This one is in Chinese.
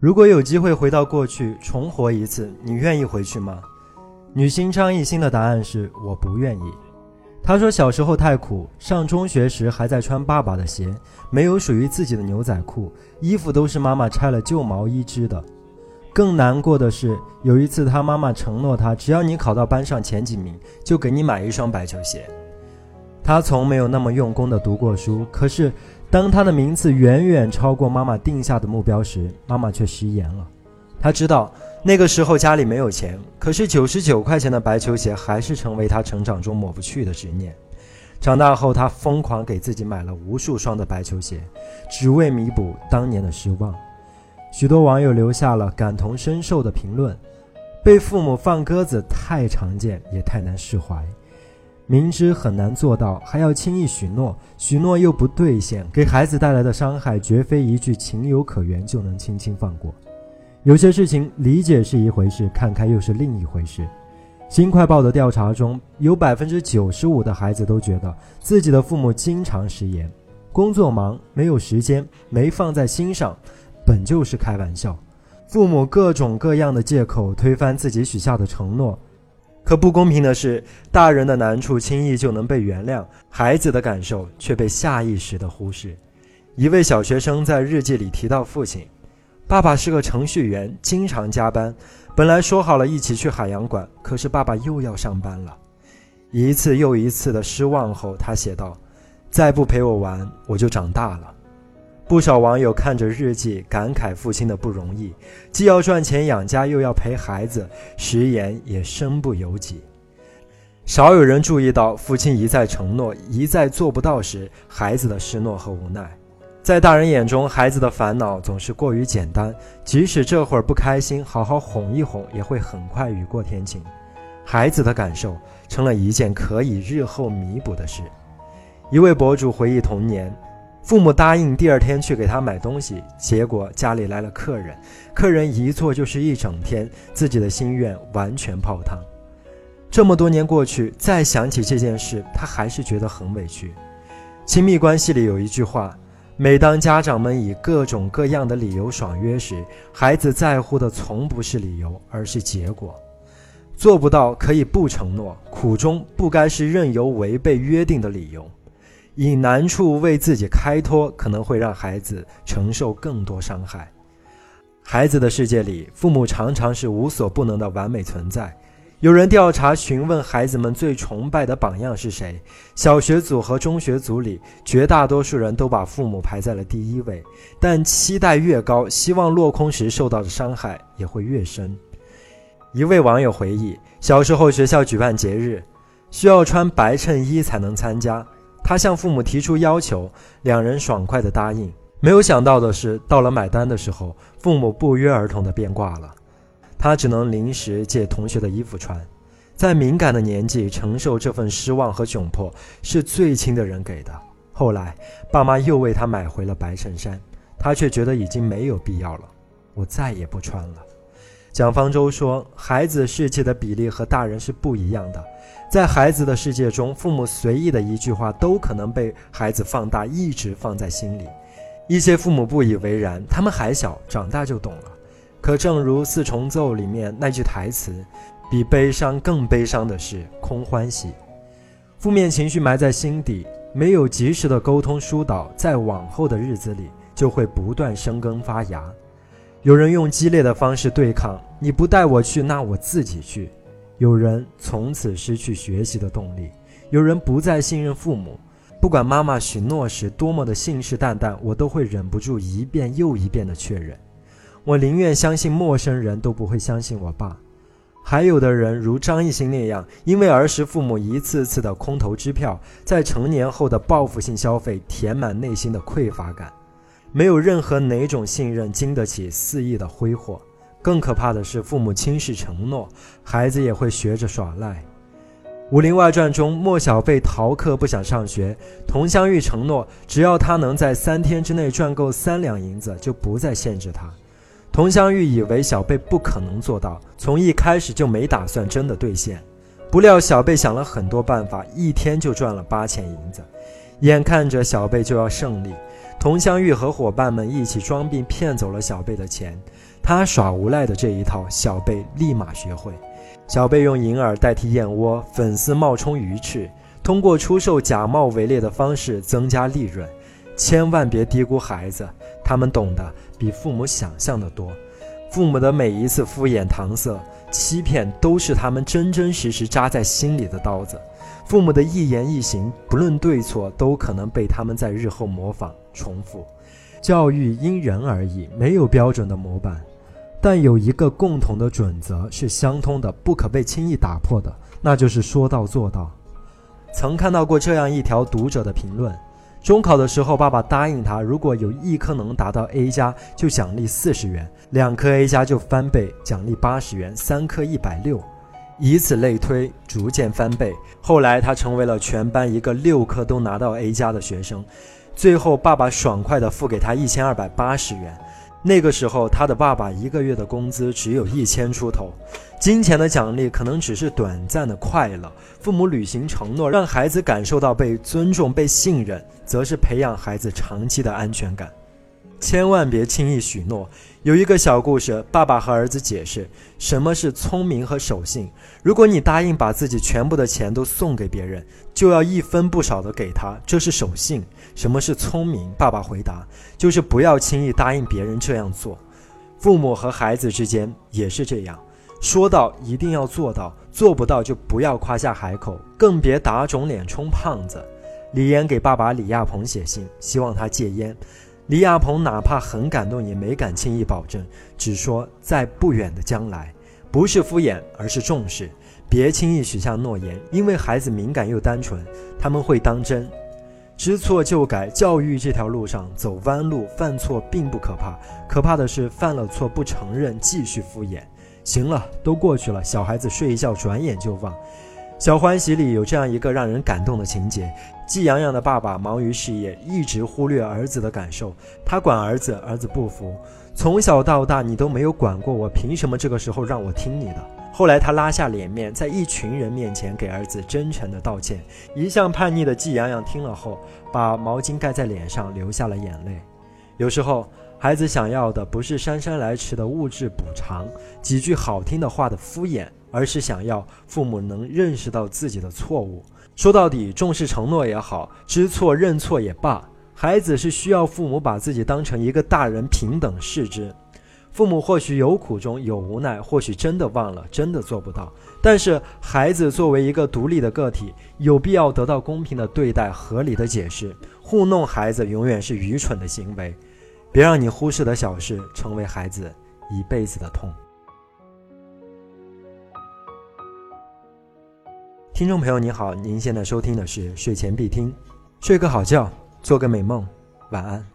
如果有机会回到过去重活一次，你愿意回去吗？女星张艺兴的答案是我不愿意。她说小时候太苦，上中学时还在穿爸爸的鞋，没有属于自己的牛仔裤，衣服都是妈妈拆了旧毛衣织的。更难过的是，有一次她妈妈承诺她，只要你考到班上前几名，就给你买一双白球鞋。她从没有那么用功的读过书，可是。当他的名次远远超过妈妈定下的目标时，妈妈却食言了。他知道那个时候家里没有钱，可是九十九块钱的白球鞋还是成为他成长中抹不去的执念。长大后，他疯狂给自己买了无数双的白球鞋，只为弥补当年的失望。许多网友留下了感同身受的评论：被父母放鸽子太常见，也太难释怀。明知很难做到，还要轻易许诺，许诺又不兑现，给孩子带来的伤害绝非一句情有可原就能轻轻放过。有些事情理解是一回事，看开又是另一回事。新快报的调查中有百分之九十五的孩子都觉得自己的父母经常食言，工作忙没有时间，没放在心上，本就是开玩笑。父母各种各样的借口推翻自己许下的承诺。可不公平的是，大人的难处轻易就能被原谅，孩子的感受却被下意识的忽视。一位小学生在日记里提到，父亲，爸爸是个程序员，经常加班。本来说好了一起去海洋馆，可是爸爸又要上班了。一次又一次的失望后，他写道：“再不陪我玩，我就长大了。”不少网友看着日记，感慨父亲的不容易，既要赚钱养家，又要陪孩子，食言也身不由己。少有人注意到，父亲一再承诺，一再做不到时，孩子的失落和无奈。在大人眼中，孩子的烦恼总是过于简单，即使这会儿不开心，好好哄一哄，也会很快雨过天晴。孩子的感受成了一件可以日后弥补的事。一位博主回忆童年。父母答应第二天去给他买东西，结果家里来了客人，客人一坐就是一整天，自己的心愿完全泡汤。这么多年过去，再想起这件事，他还是觉得很委屈。亲密关系里有一句话：每当家长们以各种各样的理由爽约时，孩子在乎的从不是理由，而是结果。做不到可以不承诺，苦衷不该是任由违背约定的理由。以难处为自己开脱，可能会让孩子承受更多伤害。孩子的世界里，父母常常是无所不能的完美存在。有人调查询问孩子们最崇拜的榜样是谁，小学组和中学组里，绝大多数人都把父母排在了第一位。但期待越高，希望落空时受到的伤害也会越深。一位网友回忆，小时候学校举办节日，需要穿白衬衣才能参加。他向父母提出要求，两人爽快地答应。没有想到的是，到了买单的时候，父母不约而同地变卦了。他只能临时借同学的衣服穿。在敏感的年纪，承受这份失望和窘迫是最亲的人给的。后来，爸妈又为他买回了白衬衫，他却觉得已经没有必要了。我再也不穿了。蒋方舟说：“孩子世界的比例和大人是不一样的。”在孩子的世界中，父母随意的一句话都可能被孩子放大，一直放在心里。一些父母不以为然，他们还小，长大就懂了。可正如四重奏里面那句台词：“比悲伤更悲伤的是空欢喜。”负面情绪埋在心底，没有及时的沟通疏导，在往后的日子里就会不断生根发芽。有人用激烈的方式对抗，你不带我去，那我自己去。有人从此失去学习的动力，有人不再信任父母。不管妈妈许诺时多么的信誓旦旦，我都会忍不住一遍又一遍的确认。我宁愿相信陌生人，都不会相信我爸。还有的人如张艺兴那样，因为儿时父母一次次的空头支票，在成年后的报复性消费，填满内心的匮乏感。没有任何哪种信任经得起肆意的挥霍。更可怕的是，父母轻视承诺，孩子也会学着耍赖。《武林外传》中，莫小贝逃课不想上学，佟湘玉承诺，只要他能在三天之内赚够三两银子，就不再限制他。佟湘玉以为小贝不可能做到，从一开始就没打算真的兑现。不料小贝想了很多办法，一天就赚了八千银子。眼看着小贝就要胜利。佟湘玉和伙伴们一起装病骗走了小贝的钱，他耍无赖的这一套，小贝立马学会。小贝用银耳代替燕窝，粉丝冒充鱼翅，通过出售假冒伪劣的方式增加利润。千万别低估孩子，他们懂得比父母想象的多。父母的每一次敷衍、搪塞、欺骗，都是他们真真实实扎在心里的刀子。父母的一言一行，不论对错，都可能被他们在日后模仿、重复。教育因人而异，没有标准的模板，但有一个共同的准则是相通的，不可被轻易打破的，那就是说到做到。曾看到过这样一条读者的评论。中考的时候，爸爸答应他，如果有一科能达到 A 加，就奖励四十元；两科 A 加就翻倍，奖励八十元；三科一百六，以此类推，逐渐翻倍。后来他成为了全班一个六科都拿到 A 加的学生。最后，爸爸爽快地付给他一千二百八十元。那个时候，他的爸爸一个月的工资只有一千出头。金钱的奖励可能只是短暂的快乐，父母履行承诺，让孩子感受到被尊重、被信任，则是培养孩子长期的安全感。千万别轻易许诺。有一个小故事，爸爸和儿子解释什么是聪明和守信。如果你答应把自己全部的钱都送给别人，就要一分不少的给他，这是守信。什么是聪明？爸爸回答，就是不要轻易答应别人这样做。父母和孩子之间也是这样，说到一定要做到，做不到就不要夸下海口，更别打肿脸充胖子。李岩给爸爸李亚鹏写信，希望他戒烟。李亚鹏哪怕很感动，也没敢轻易保证，只说在不远的将来，不是敷衍，而是重视。别轻易许下诺言，因为孩子敏感又单纯，他们会当真。知错就改，教育这条路上走弯路，犯错并不可怕，可怕的是犯了错不承认，继续敷衍。行了，都过去了，小孩子睡一觉，转眼就忘。《小欢喜》里有这样一个让人感动的情节：季阳阳的爸爸忙于事业，一直忽略儿子的感受。他管儿子，儿子不服。从小到大你都没有管过我，凭什么这个时候让我听你的？后来他拉下脸面，在一群人面前给儿子真诚的道歉。一向叛逆的季阳阳听了后，把毛巾盖在脸上，流下了眼泪。有时候，孩子想要的不是姗姗来迟的物质补偿，几句好听的话的敷衍。而是想要父母能认识到自己的错误。说到底，重视承诺也好，知错认错也罢，孩子是需要父母把自己当成一个大人平等视之。父母或许有苦衷，有无奈，或许真的忘了，真的做不到。但是孩子作为一个独立的个体，有必要得到公平的对待，合理的解释。糊弄孩子永远是愚蠢的行为。别让你忽视的小事成为孩子一辈子的痛。听众朋友您好，您现在收听的是睡前必听，睡个好觉，做个美梦，晚安。